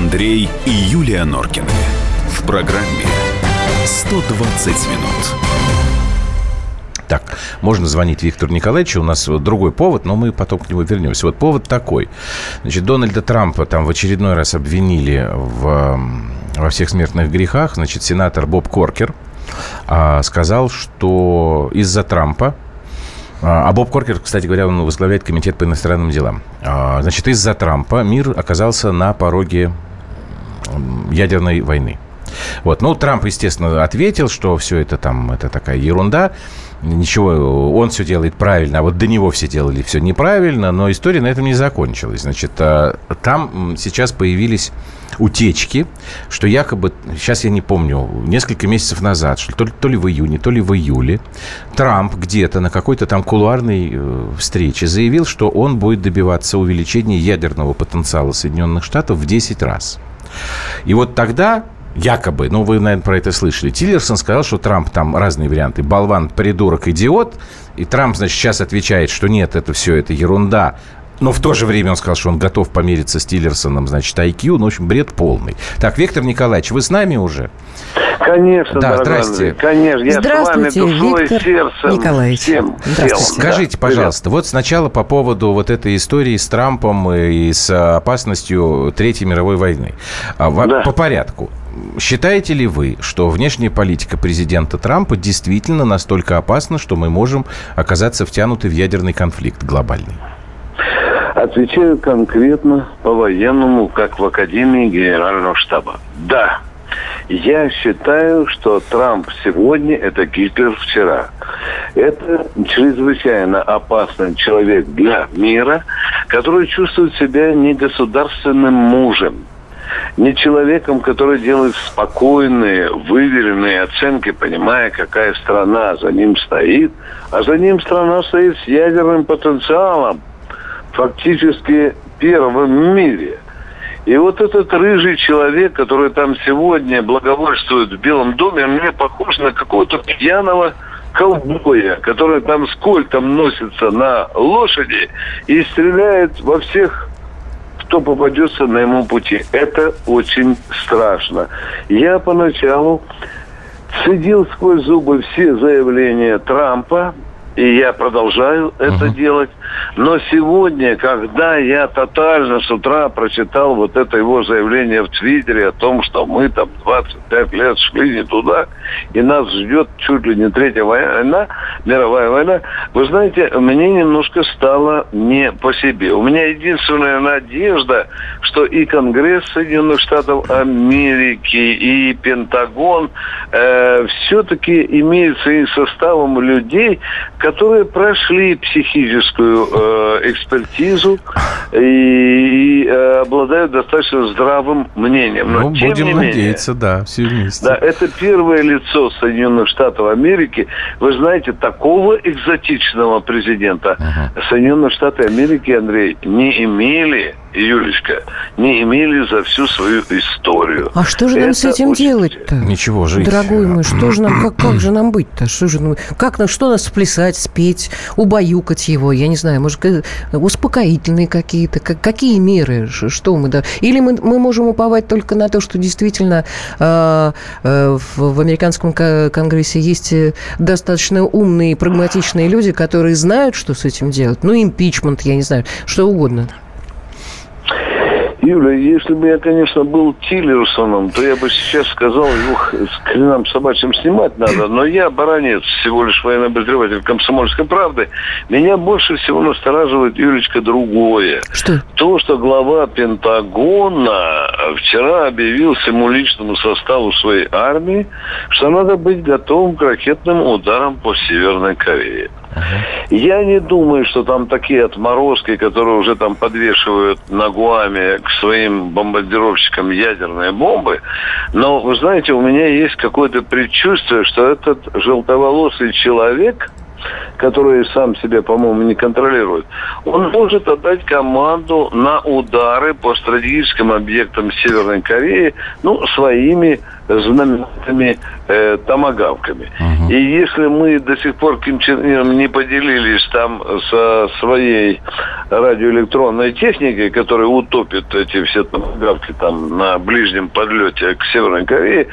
Андрей и Юлия Норкины. В программе «120 минут». Так, можно звонить Виктору Николаевичу. У нас другой повод, но мы потом к нему вернемся. Вот повод такой. Значит, Дональда Трампа там в очередной раз обвинили в, во всех смертных грехах. Значит, сенатор Боб Коркер а, сказал, что из-за Трампа а, а Боб Коркер, кстати говоря, он возглавляет комитет по иностранным делам. А, значит, из-за Трампа мир оказался на пороге ядерной войны. Вот. Ну, Трамп, естественно, ответил, что все это там, это такая ерунда ничего, он все делает правильно, а вот до него все делали все неправильно, но история на этом не закончилась. Значит, а, там сейчас появились утечки, что якобы, сейчас я не помню, несколько месяцев назад, что то ли, то ли в июне, то ли в июле, Трамп где-то на какой-то там кулуарной э, встрече заявил, что он будет добиваться увеличения ядерного потенциала Соединенных Штатов в 10 раз. И вот тогда якобы, ну, вы, наверное, про это слышали. Тиллерсон сказал, что Трамп там разные варианты. Болван, придурок, идиот. И Трамп, значит, сейчас отвечает, что нет, это все, это ерунда. Но в то же время он сказал, что он готов помериться с Тиллерсоном, значит, IQ. Ну, в общем, бред полный. Так, Виктор Николаевич, вы с нами уже? Конечно, да, здрасте. Конечно, я здравствуйте, с вами душой Виктор сердцем. Николаевич. Всем, Здравствуйте. всем. Скажите, Да, пожалуйста, привет. вот сначала по поводу вот этой истории с Трампом и с опасностью Третьей мировой войны. А, Да. По порядку. Считаете ли вы, что внешняя политика президента Трампа действительно настолько опасна, что мы можем оказаться втянуты в ядерный конфликт глобальный? Отвечаю конкретно по-военному, как в Академии Генерального штаба. Да, я считаю, что Трамп сегодня – это Гитлер вчера. Это чрезвычайно опасный человек для мира, который чувствует себя не государственным мужем, не человеком, который делает спокойные, выверенные оценки, понимая, какая страна за ним стоит. А за ним страна стоит с ядерным потенциалом, фактически первым в мире. И вот этот рыжий человек, который там сегодня благовольствует в Белом доме, мне похож на какого-то пьяного ковбоя, который там с кольтом носится на лошади и стреляет во всех кто попадется на ему пути. Это очень страшно. Я поначалу цедил сквозь зубы все заявления Трампа, и я продолжаю это делать. Но сегодня, когда я тотально с утра прочитал вот это его заявление в Твиттере о том, что мы там 25 лет шли не туда, и нас ждет чуть ли не третья война, мировая война, вы знаете, мне немножко стало не по себе. У меня единственная надежда, что и Конгресс Соединенных Штатов Америки, и Пентагон э, все-таки имеют своим составом людей, которые прошли психическую э, экспертизу и, и, э, обладают достаточно здравым мнением. Но, ну, тем будем не менее, надеяться, да, все вместе. да, это первое лицо Соединенных Штатов Америки. Вы знаете, такого экзотичного президента Соединенные Штаты Америки, Андрей, не имели, Юлечка, не имели за всю свою историю. А что же нам Это с этим очень- делать-то? Ничего, жить. Дорогой мой, что же нам, как, как же нам быть-то? Что же, ну, как нам, что нас плясать, спеть, убаюкать его? Я не знаю, может, ка- успокоительные какие-то, как, какие меры, что мы, да? Или мы, мы можем уповать только на то, что действительно э, э, в, в американском ко- конгрессе есть э, достаточно умные, прагматичные люди, которые знают, что с этим делать. Ну, импичмент, я не знаю, что угодно. Юля, если бы я, конечно, был Тиллерсоном, то я бы сейчас сказал, его с хренам собачьим снимать надо. Но я баранец, всего лишь военный обозреватель комсомольской правды. Меня больше всего настораживает, Юлечка, другое. Что? То, что глава Пентагона вчера объявил всему личному составу своей армии, что надо быть готовым к ракетным ударам по Северной Корее. Я не думаю, что там такие отморозки, которые уже там подвешивают на Гуаме к своим бомбардировщикам ядерные бомбы. Но, вы знаете, у меня есть какое-то предчувствие, что этот желтоволосый человек, который сам себя, по-моему, не контролирует, он может отдать команду на удары по стратегическим объектам Северной Кореи, ну, своими знаменитыми э, томогавками. Угу. И если мы до сих пор Ким Чен Ыном не поделились там со своей радиоэлектронной техникой, которая утопит эти все томогавки там на ближнем подлете к Северной Корее,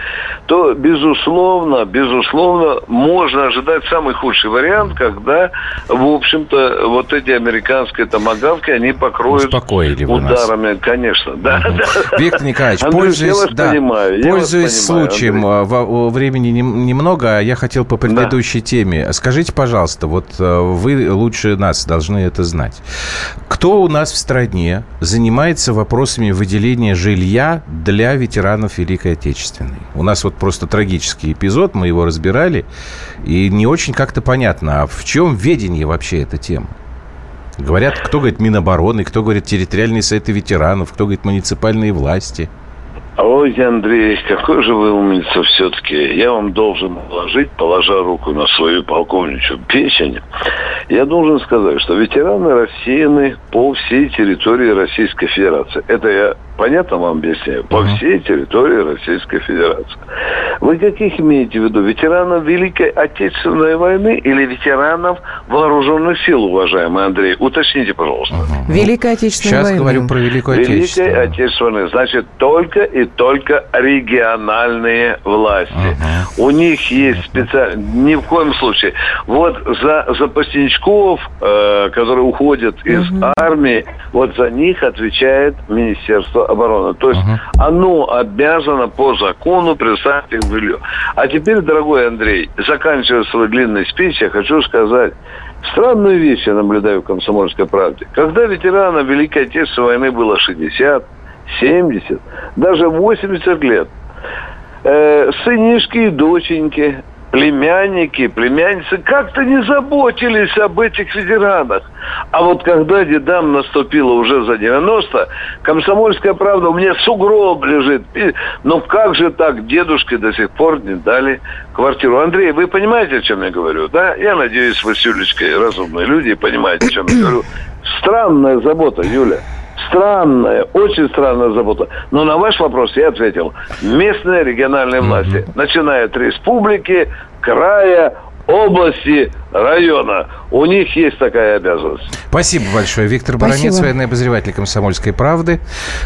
то, безусловно, безусловно, можно ожидать самый худший вариант, когда, в общем-то, вот эти американские томогавки, они покроют Успокоили ударами, нас. конечно. Да, угу. да, Виктор Николаевич, Андрей, пользуясь, да, понимаю, пользуясь случаем, Андрей. времени немного, а я хотел по предыдущей да. теме. Скажите, пожалуйста, вот э, вы лучше нас должны это знать. Кто у нас в стране занимается вопросами выделения жилья для ветеранов Великой Отечественной? У нас вот просто трагический эпизод, мы его разбирали, и не очень как-то понятно, а в чем ведение вообще эта тема? Говорят, кто говорит Минобороны, кто говорит территориальные сайты ветеранов, кто говорит муниципальные власти – Ой, Андрей, какой же вы умница все-таки. Я вам должен положить, положа руку на свою полковничью печень, я должен сказать, что ветераны рассеяны по всей территории Российской Федерации. Это я понятно вам объясняю? По всей территории Российской Федерации. Вы каких имеете в виду? Ветеранов Великой Отечественной войны или ветеранов вооруженных сил, уважаемый Андрей? Уточните, пожалуйста. Угу. Великая Отечественная Сейчас война. говорю про Великую Отечественную. Великая Отечественная. Значит, только и только региональные власти. Угу. У них есть специально... Ни в коем случае. Вот за запасничков, э, которые уходят из угу. армии, вот за них отвечает Министерство обороны. То есть угу. оно обязано по закону представить их жилье. А теперь, дорогой Андрей, заканчивая свой длинный спич, я хочу сказать, странную вещь я наблюдаю в «Комсомольской правде». Когда ветеранам Великой Отечественной войны было 60, 70, даже 80 лет, э, сынишки и доченьки племянники, племянницы как-то не заботились об этих ветеранах. А вот когда дедам наступило уже за 90, комсомольская правда, у меня сугроб лежит. Ну как же так, дедушке до сих пор не дали квартиру. Андрей, вы понимаете, о чем я говорю, да? Я надеюсь, вы с Юлечкой разумные люди понимаете, о чем я говорю. Странная забота, Юля странная, очень странная забота. Но на ваш вопрос я ответил. Местные региональные власти, начиная от республики, края, области, района. У них есть такая обязанность. Спасибо большое. Виктор Спасибо. Баранец, военный обозреватель «Комсомольской правды»,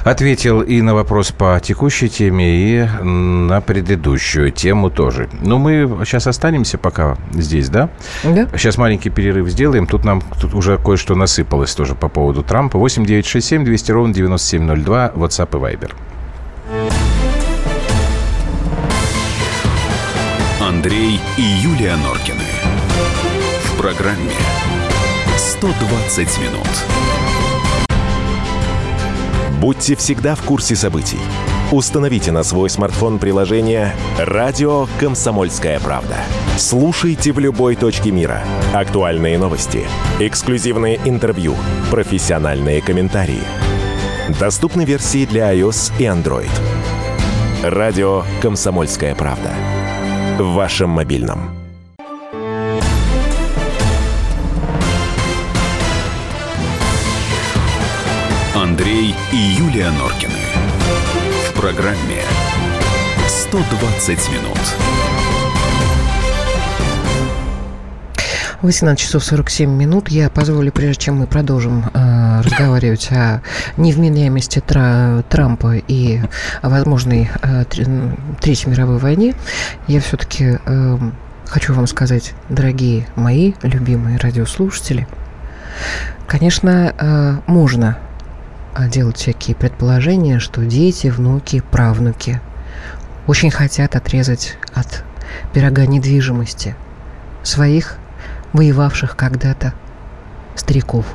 ответил и на вопрос по текущей теме, и на предыдущую тему тоже. Но мы сейчас останемся пока здесь, да? Да. Сейчас маленький перерыв сделаем. Тут нам тут уже кое-что насыпалось тоже по поводу Трампа. 8 9 6 7 200 ровно 9702, WhatsApp и Viber. Андрей и Юлия Норкины. В программе 120 минут. Будьте всегда в курсе событий. Установите на свой смартфон приложение «Радио Комсомольская правда». Слушайте в любой точке мира. Актуальные новости, эксклюзивные интервью, профессиональные комментарии. Доступны версии для iOS и Android. Радио «Комсомольская правда» в вашем мобильном. Андрей и Юлия Норкины. В программе 120 минут. 18 часов 47 минут. Я позволю, прежде чем мы продолжим э, разговаривать о невменяемости Тра Трампа и о возможной э, Третьей мировой войне, я все-таки э, хочу вам сказать, дорогие мои любимые радиослушатели, конечно, э, можно делать всякие предположения, что дети, внуки, правнуки очень хотят отрезать от пирога недвижимости своих воевавших когда-то стариков.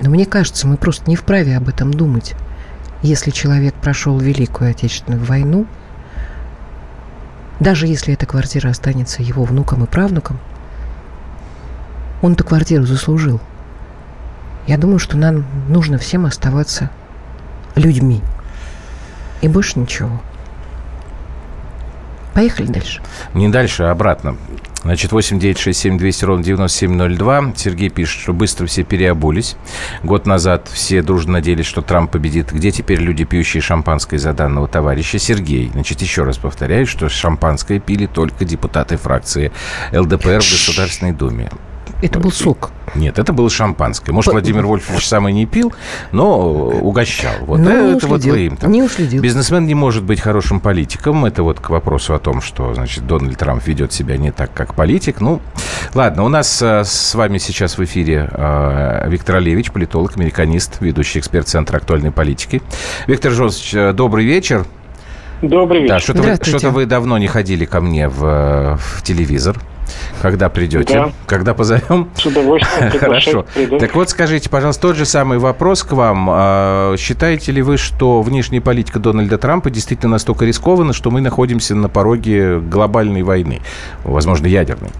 Но мне кажется, мы просто не вправе об этом думать. Если человек прошел Великую Отечественную войну, даже если эта квартира останется его внукам и правнукам, он эту квартиру заслужил. Я думаю, что нам нужно всем оставаться людьми. И больше ничего. Поехали дальше. Не дальше, а обратно. Значит, 8 9 6 7 200 ровно 9702. Сергей пишет, что быстро все переобулись. Год назад все дружно надеялись, что Трамп победит. Где теперь люди, пьющие шампанское за данного товарища? Сергей, значит, еще раз повторяю, что шампанское пили только депутаты фракции ЛДПР в Государственной Думе. Это был сок. Нет, это было шампанское. Может, Владимир Вольфович сам и не пил, но угощал. Вот Ну, это уследил. вот вы им там. Не уследил. Бизнесмен не может быть хорошим политиком. Это вот к вопросу о том, что, значит, Дональд Трамп ведет себя не так, как политик. Ну, ладно, у нас э, с вами сейчас в эфире э, Виктор Олевич, политолог, американист, ведущий эксперт Центра актуальной политики. Виктор Жозович, э, добрый вечер. Добрый вечер. Да, что-то вы, что-то вы давно не ходили ко мне в, в телевизор. Когда придете? Да. Когда позовем? С удовольствием. Хорошо. приду. Так вот, скажите, пожалуйста, тот же самый вопрос к вам. А, Считаете ли вы, что внешняя политика Дональда Трампа действительно настолько рискована, что мы находимся на пороге глобальной войны, возможно, ядерной?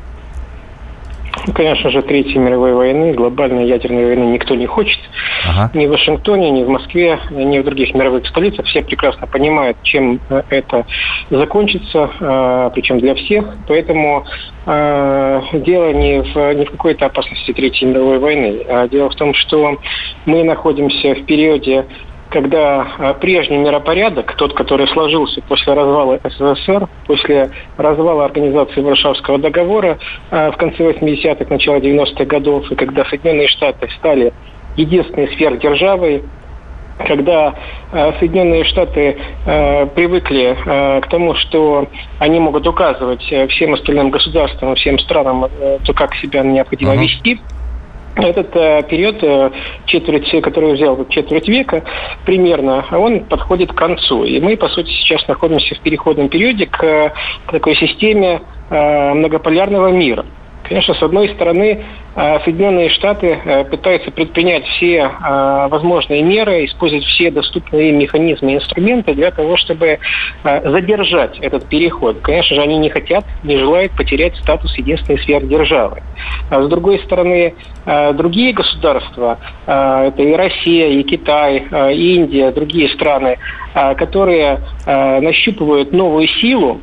Ну, Конечно же, Третьей мировой войны, глобальной ядерной войны никто не хочет. Ага. Ни в Вашингтоне, ни в Москве, ни в других мировых столицах. Все прекрасно понимают, чем э, это закончится, э, причем для всех. Поэтому э, дело не в, не в какой-то опасности Третьей мировой войны. А дело в том, что мы находимся в периоде когда э, прежний миропорядок, тот, который сложился после развала СССР, после развала организации Варшавского договора э, в конце 80-х, начало 90-х годов, и когда Соединенные Штаты стали единственной сверхдержавой, когда э, Соединенные Штаты э, привыкли э, к тому, что они могут указывать всем остальным государствам, всем странам, то, как себя необходимо вести, этот э, период, э, четверть, который взял четверть века примерно, он подходит к концу. И мы, по сути, сейчас находимся в переходном периоде к, э, к такой системе э, многополярного мира. Конечно, с одной стороны, э, Соединенные Штаты э, пытаются предпринять все э, возможные меры, использовать все доступные механизмы и инструменты для того, чтобы задержать этот переход. Конечно же, они не хотят, не желают потерять статус единственной сверхдержавы. А с другой стороны, другие государства, это и Россия, и Китай, и Индия, другие страны, которые нащупывают новую силу,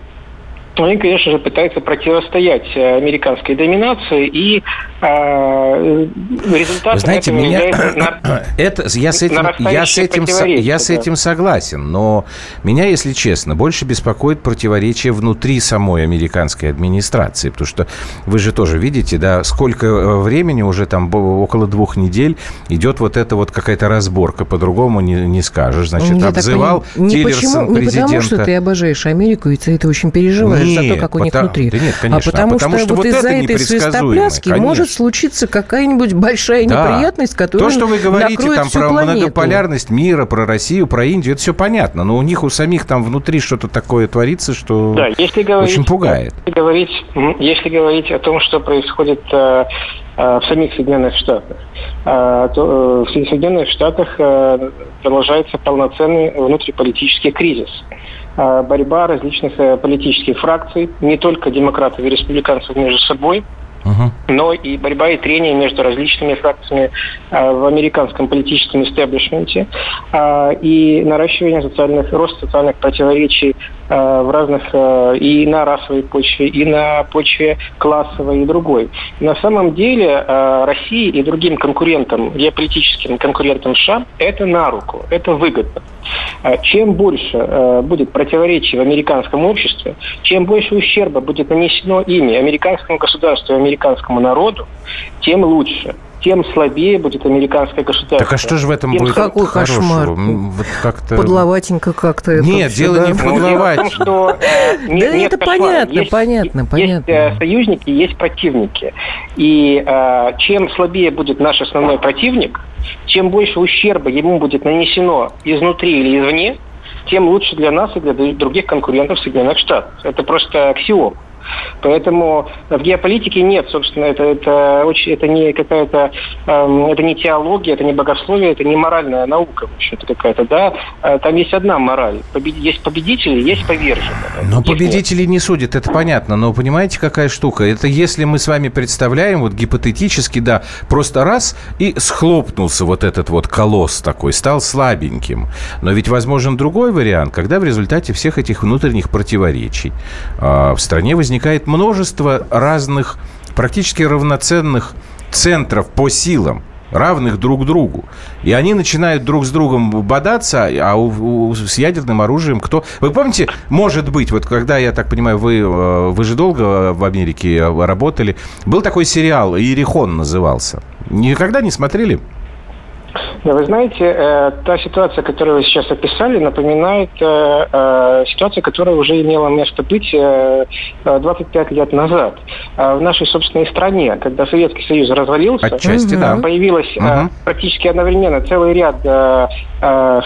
они, конечно же, пытаются противостоять э, американской доминации, и результатом Вы знаете, этого меня на- это я с этим я с этим я с да. этим согласен, но меня, если честно, больше беспокоит противоречие внутри самой американской администрации, потому что вы же тоже видите, да, сколько э, времени уже там около двух недель идет вот эта вот какая-то разборка, по-другому не, не скажешь, значит, Я так обзывал понимаю, не, Тиллерсон почему, не потому, что президента. ты обожаешь Америку, и ты это очень переживаешь за то, Нет, как у них пота- внутри. да нет, а конечно, потому, а потому что, что вот вот из-за это этой конечно. может случиться какая-нибудь большая Да. неприятность, которая То, что вы говорите там про планету. многополярность мира, про Россию, про Индию, это все понятно. Но у них у самих там внутри что-то такое творится, что Да, если говорить, очень пугает. Если говорить, если говорить о том, что происходит э, э, в самих Соединенных Штатах, э, то э, в Соединенных Штатах э, продолжается полноценный внутриполитический кризис. Э, борьба различных политических фракций, не только демократов и республиканцев между собой, Но и борьба и трение между различными фракциями э, в американском политическом истеблишменте э, и наращивание социальных, рост социальных противоречий в разных э, и на расовой почве, и на почве классовой и другой. На самом деле э, России и другим конкурентам, геополитическим конкурентам США, это на руку, это выгодно. Э, Чем больше э, будет противоречий в американском обществе, чем больше ущерба будет нанесено ими, американскому государству и американскому народу, тем лучше. Тем слабее будет американское государство. Так а что же в этом Тем будет Какой кошмар. Вот как-то... Подловатенько как-то это Нет, всё, дело да. не в подловать. Да это понятно, Есть- понятно, есть, понятно. э, союзники, есть противники. И э, чем слабее будет наш основной противник, чем больше ущерба ему будет нанесено изнутри или извне, тем лучше для нас и для других конкурентов Соединенных Штатов. Это просто аксиом. Поэтому в геополитике нет, собственно, это, это, очень, это не какая-то, э, это не теология, это не богословие, это не моральная наука, в общем-то, какая-то, да. А там есть одна мораль. Побед... Есть победители, есть поверженные. Но победители не судят, это понятно. Но понимаете, какая штука? Это если мы с вами представляем, вот гипотетически, да, просто раз и схлопнулся вот этот вот колосс такой, стал слабеньким. Но ведь возможен другой вариант, когда в результате всех этих внутренних противоречий э, в стране возникает множество разных, практически равноценных центров по силам равных друг другу. И они начинают друг с другом бодаться, а у, у, с ядерным оружием кто... Вы помните, может быть, вот когда, я так понимаю, вы, э, вы же долго в Америке работали, был такой сериал, «Иерихон» назывался. Никогда не смотрели? Да, вы знаете, э, та ситуация, которую вы сейчас описали, напоминает э, э, ситуацию, которая уже имела место быть 25 лет назад в нашей собственной стране, когда Советский Союз развалился. Отчасти, да. Появилось угу. практически одновременно целый ряд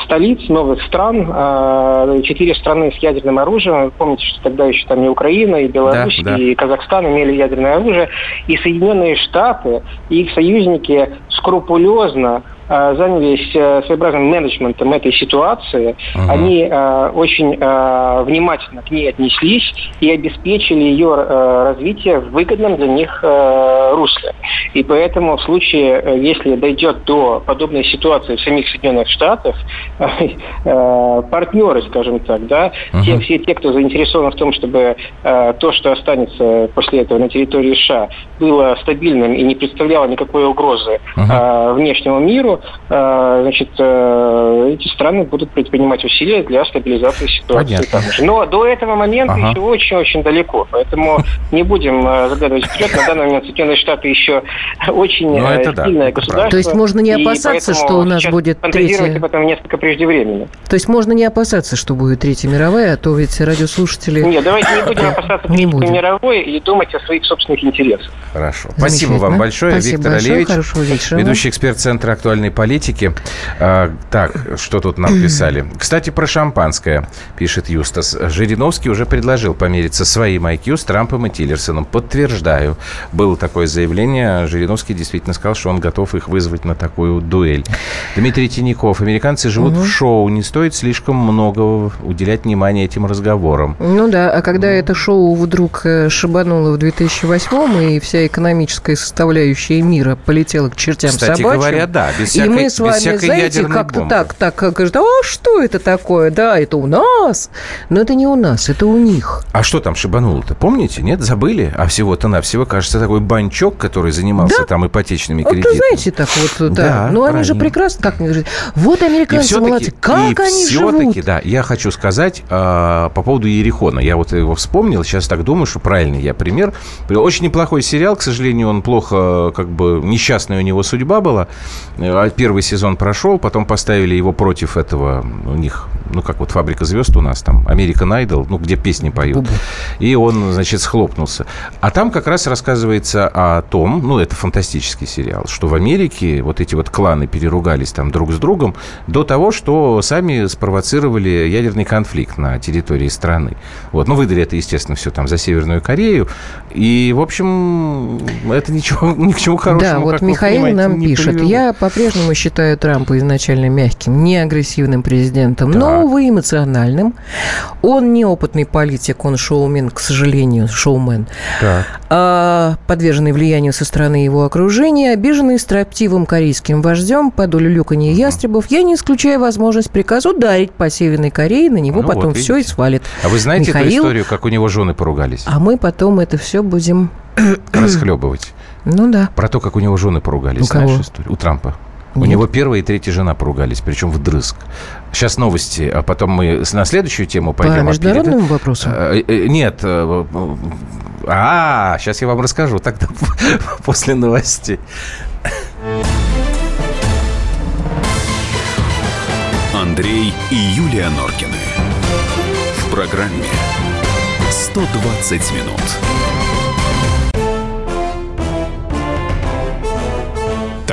столиц новых стран, четыре страны с ядерным оружием. Вы помните, что тогда еще там и Украина, и Беларусь, да, да. и Казахстан имели ядерное оружие. И Соединенные Штаты, и их союзники скрупулезно Э, занялись э, своеобразным менеджментом этой ситуации. Ага. Они э, очень внимательно к ней отнеслись и обеспечили ее развитие в выгодном для них русле. И поэтому в случае, если дойдет до подобной ситуации в самих Соединенных Штатах, партнеры, скажем так, да, ага. те, все те, кто заинтересован в том, чтобы то, что останется после этого на территории США, было стабильным и не представляло никакой угрозы ага. внешнему миру, Э, значит, э, эти страны будут предпринимать усилия для стабилизации ситуации. Там же. Но до этого момента ага. еще очень-очень далеко. Поэтому не будем э, загадывать вперед. На данный момент Соединенные Штаты еще очень ну, сильное да, государство. То есть можно не опасаться, что у нас будет третья... об этом несколько преждевременно. То есть можно не опасаться, что будет Третья мировая, а то ведь радиослушатели... Нет, давайте не будем опасаться Третьей мировой и думать о своих собственных интересах. Хорошо. Спасибо вам большое, Спасибо Виктор большое, Олевич, ведущий эксперт Центра актуальной глобальной политики. А, так, что тут нам писали? Кстати, про шампанское, пишет Юстас. Жириновский уже предложил помериться своим IQ с Трампом и Тиллерсоном. Подтверждаю. Было такое заявление. Жириновский действительно сказал, что он готов их вызвать на такую дуэль. Дмитрий Тиняков. Американцы живут угу. в шоу. Не стоит слишком много уделять внимания этим разговорам. Ну да, а когда это шоу вдруг э, шибануло в 2008 и вся экономическая составляющая мира полетела к чертям Кстати собачьим. говоря, да, без всякой, и мы с вами, знаете, как-то так, так, говорят, а что это такое? Да, это у нас. Но это не у нас, это у них. А что там шибануло-то? Помните? Нет, забыли? А всего-то навсего, кажется, такой банчок, который занимался да? там ипотечными кредитами. Вот, знаете, так вот, да. да ну, они же прекрасно, как мне говорят, вот американцы молодцы, как они все-таки, да, я хочу сказать э, по поводу Ерехона. Я вот его вспомнил, сейчас так думаю, что правильный я пример. Очень неплохой сериал, к сожалению, он плохо, как бы, несчастная у него судьба была. Первый сезон прошел, потом поставили его против этого, у них, ну, как вот «Фабрика звезд» у нас там, American Idol, ну, где песни поют. И он, значит, схлопнулся. А там как раз рассказывается о том, ну, это фантастический сериал, что в Америке вот эти вот кланы переругались там друг с другом до того, что сами спровоцировали ядерный конфликт на территории страны. Вот. Ну, выдали это, естественно, все там за Северную Корею. И, в общем, это ничего, ни к чему хорошему, Да, вот Михаил нам пишет. Привело. Я по-прежнему считаю Трампа изначально мягким, не агрессивным президентом, да. но, увы, эмоциональным. Он неопытный политик, он шоумен, к сожалению, шоумен. Так. А, подверженный влиянию со стороны его окружения, обиженный строптивым корейским вождем под улюлюканье угу. ястребов, я не исключаю возможность приказа ударить по Северной Корее, на него ну, потом вот, все и свалит. А вы знаете Михаил, эту историю, как у него жены поругались? А мы потом это все будем... Расхлебывать. Ну да. Про то, как у него жены поругались. У Знаешь кого? историю? У Трампа. Нет. У него первая и третья жена поругались, причем вдрызг. Сейчас новости, а потом мы на следующую тему пойдем. По международному перед... вопросу? Э, э, нет. Э, а, сейчас я вам расскажу тогда после новостей. Андрей и Юлия Норкины. В программе 120 минут.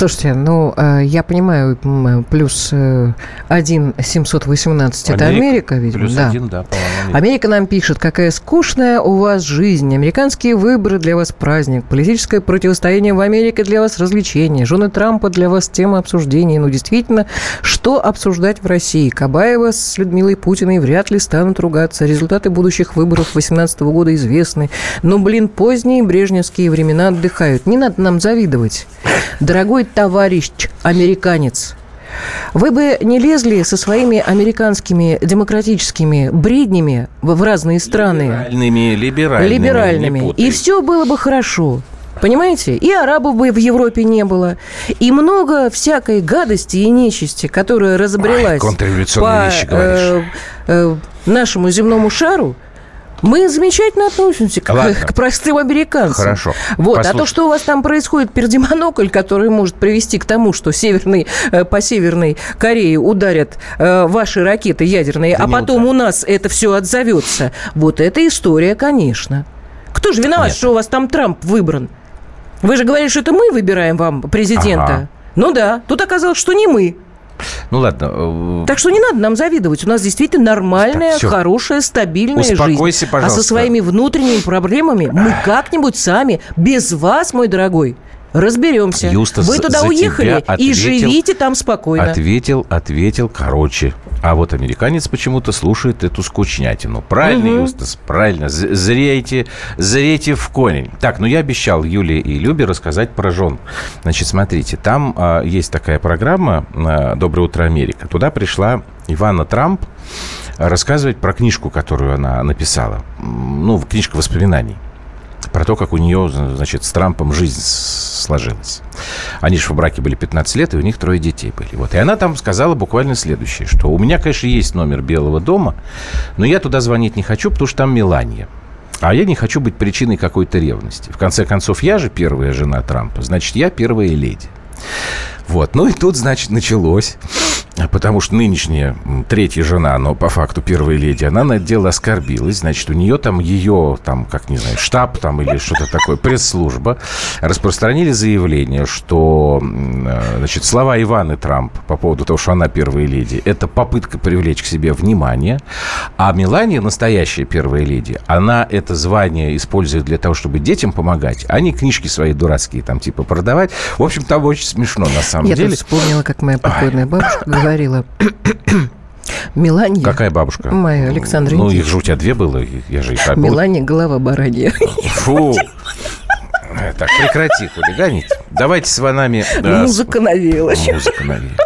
Слушайте, ну, э, я понимаю, плюс э, один 718 это Америка, видимо. Плюс да. один, да, по-моему. Америка нам пишет, какая скучная у вас жизнь. Американские выборы для вас праздник. Политическое противостояние в Америке для вас развлечение. Жены Трампа для вас тема обсуждений. Ну, действительно, что обсуждать в России? Кабаева с Людмилой Путиной вряд ли станут ругаться. Результаты будущих выборов 2018 года известны. Но, блин, поздние брежневские времена отдыхают. Не надо нам завидовать. Дорогой товарищ американец, вы бы не лезли со своими американскими демократическими бреднями в разные страны. Либеральными, либеральными. Либеральными. И все было бы хорошо. Понимаете? И арабов бы в Европе не было. И много всякой гадости и нечисти, которая разобрелась Ой, по вещи э, э, нашему земному шару, мы замечательно относимся к, Ладно. к простым американцам. Хорошо. Вот. А то, что у вас там происходит, пердемонокль, который может привести к тому, что северный, э, по Северной Корее ударят э, ваши ракеты ядерные, Да а потом ударят. у нас это все отзовется. Вот эта история, конечно. Кто же виноват, Нет. что у вас там Трамп выбран? Вы же говорили, что это мы выбираем вам президента. Ага. Ну да, тут оказалось, что не мы. Ну ладно. э, Так что не надо нам завидовать. У нас действительно нормальная, Так, хорошая, стабильная Успокойся, жизнь. пожалуйста. А со своими внутренними проблемами мы как-нибудь сами, без вас, мой дорогой, разберемся. Юстас, Вы туда уехали тебя и ответил- живите там спокойно. Ответил, ответил, короче. А вот американец почему-то слушает эту скучнятину. Правильно, Мгм. Юстас, правильно. Зрейте, зрейте в коней. Так, ну я обещал Юле и Любе рассказать про жен. Значит, смотрите, там а, есть такая программа а, «Доброе утро, Америка». Туда пришла Ивана Трамп рассказывать про книжку, которую она написала. Ну, книжка воспоминаний про то, как у нее, значит, с Трампом жизнь сложилась. Они же в браке были 15 лет, и у них трое детей были. Вот. И она там сказала буквально следующее, что у меня, конечно, есть номер Белого дома, но я туда звонить не хочу, потому что там Мелания. А я не хочу быть причиной какой-то ревности. В конце концов, я же первая жена Трампа, значит, я первая леди. Вот. Ну и тут, значит, началось. Потому что нынешняя третья жена, но по факту первая леди, она на это дело оскорбилась. Значит, у нее там ее, там, как не знаю, штаб там или что-то такое, пресс-служба, распространили заявление, что, э, значит, слова Иваны Трамп по поводу того, что она первая леди, это попытка привлечь к себе внимание. А Мелания, настоящая первая леди, она это звание использует для того, чтобы детям помогать, а не книжки свои дурацкие там типа продавать. В общем, там очень смешно на самом Я деле. тут вспомнила, как моя покойная бабушка говорила. Мелания. Какая бабушка? Моя, Александра Ну, Никитич. их же у тебя две было, я же их обо- Мелания голова баранья. Фу. Э, Так, прекрати хулиганить. Давайте с вами... Музыка навеялась. Музыка навеяла.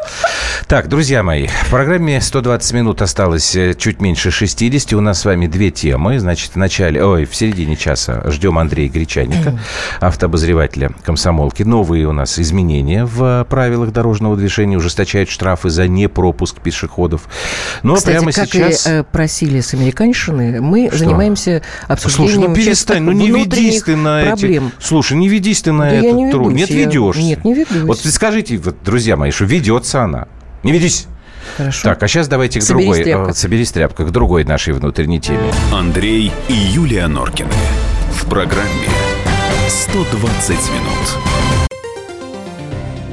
Так, друзья мои, в программе 120 минут осталось э, чуть меньше 60. У нас с вами две темы. Значит, в начале, ой, в середине часа ждем Андрея Гречаника, автообозревателя комсомолки. Новые у нас изменения в э, правилах дорожного движения. Ужесточают штрафы за непропуск пешеходов. Но Кстати, прямо как сейчас... и просили с американщины, мы Что? занимаемся обсуждением Слушай, ну перестань, ну не ведись ты на проблем. эти... Слушай, не ведись ты на Да этот не труд. ведусь, Нет, я- ведешься. Нет, не ведусь. Вот скажите, вот, друзья мои, что ведется она. Не ведись. Хорошо. Так, а сейчас давайте к Соберись, другой... тряпка. э, Соберись, тряпка. К другой нашей внутренней теме. Андрей и Юлия Норкины. В программе 120 минут.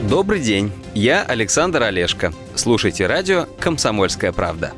Добрый день, я Александр Олешко. Слушайте радио «Комсомольская правда».